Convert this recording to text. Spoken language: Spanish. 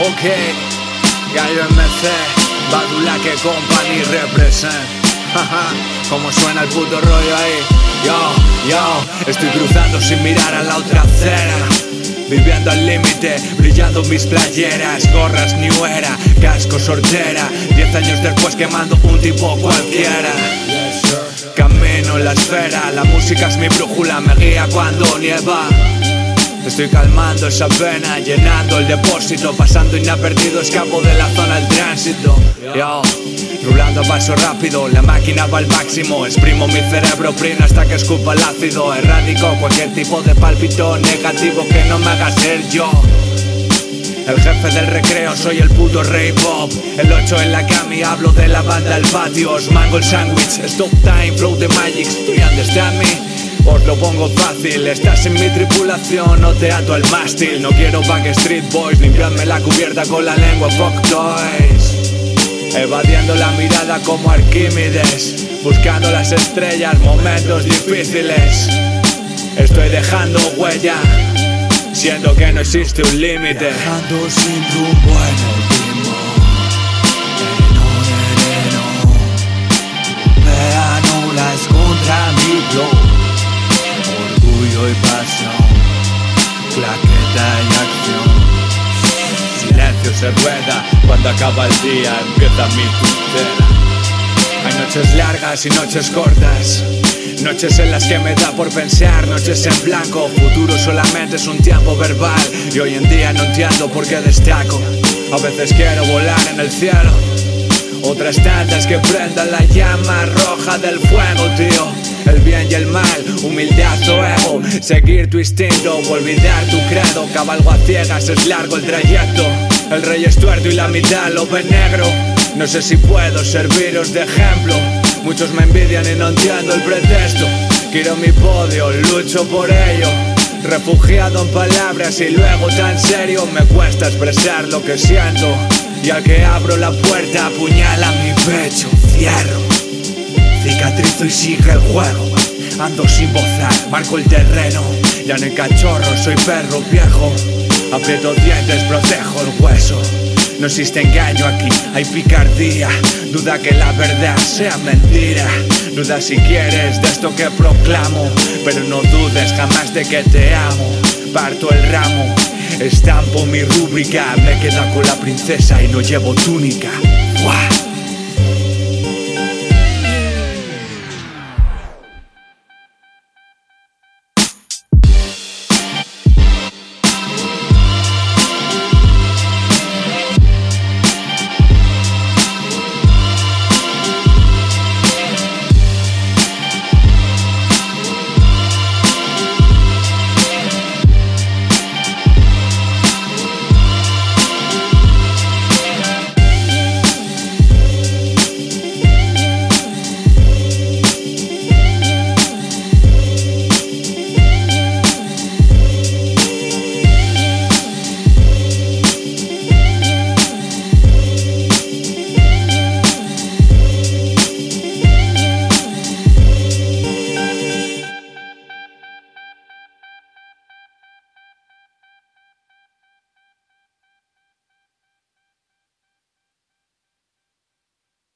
Ok, Gallo MC, Badulaque Company represent. Jaja, como suena el puto rollo ahí. Yo, yo, estoy cruzando sin mirar a la otra acera. Viviendo al límite, brillando mis playeras, gorras new era, casco sortera. Diez años después quemando un tipo cualquiera. Camino en la esfera, la música es mi brújula, me guía cuando nieva. Estoy calmando esa pena, llenando el depósito, pasando inadvertido, escapo de la zona del tránsito. Yo, rulando a paso rápido, la máquina va al máximo, exprimo mi cerebro prino hasta que escupa el ácido, erradico cualquier tipo de pálpito negativo que no me haga ser yo. El jefe del recreo, soy el puto rey pop El 8 en la cami, hablo de la banda El patio Os mango el sándwich, stop time, flow the magic Do you understand? Os lo pongo fácil, estás en mi tripulación, no te ato al mástil. No quiero Backstreet Boys, limpiadme la cubierta con la lengua, fuck toys. Evadiendo la mirada como Arquímedes Buscando las estrellas, momentos difíciles. Estoy dejando huella Siendo que no existe un límite. Dejando sin rumbo Claqueta y acción Silencio se rueda cuando acaba el día, empieza mi tutela. Hay noches largas y noches cortas. Noches en las que me da por pensar, noches en blanco. Futuro solamente es un tiempo verbal. Y hoy en día no entiendo por qué destaco. A veces quiero volar en el cielo. Otras tantas que prendan la llama roja del fuego, tío. El bien y el mal, humildad o ego. Seguir tu instinto olvidar tu credo. Cabalgo a ciegas, es largo el trayecto. El rey es tuerto y la mitad lo ve negro. No sé si puedo serviros de ejemplo. Muchos me envidian y no entiendo el pretexto. Quiero mi podio, lucho por ello. Refugiado en palabras y luego tan serio me cuesta expresar lo que siento. Y al que abro la puerta apuñala mi pecho, cierro. Cicatrizo y sigue el juego. Ando sin bozar, marco el terreno. Ya no hay cachorro, soy perro viejo. Aprieto dientes, protejo el hueso. No existe engaño aquí, hay picardía. Duda que la verdad sea mentira. Duda si quieres de esto que proclamo. Pero no dudes jamás de que te amo. Parto el ramo, estampo mi rúbrica. Me quedo con la princesa y no llevo túnica.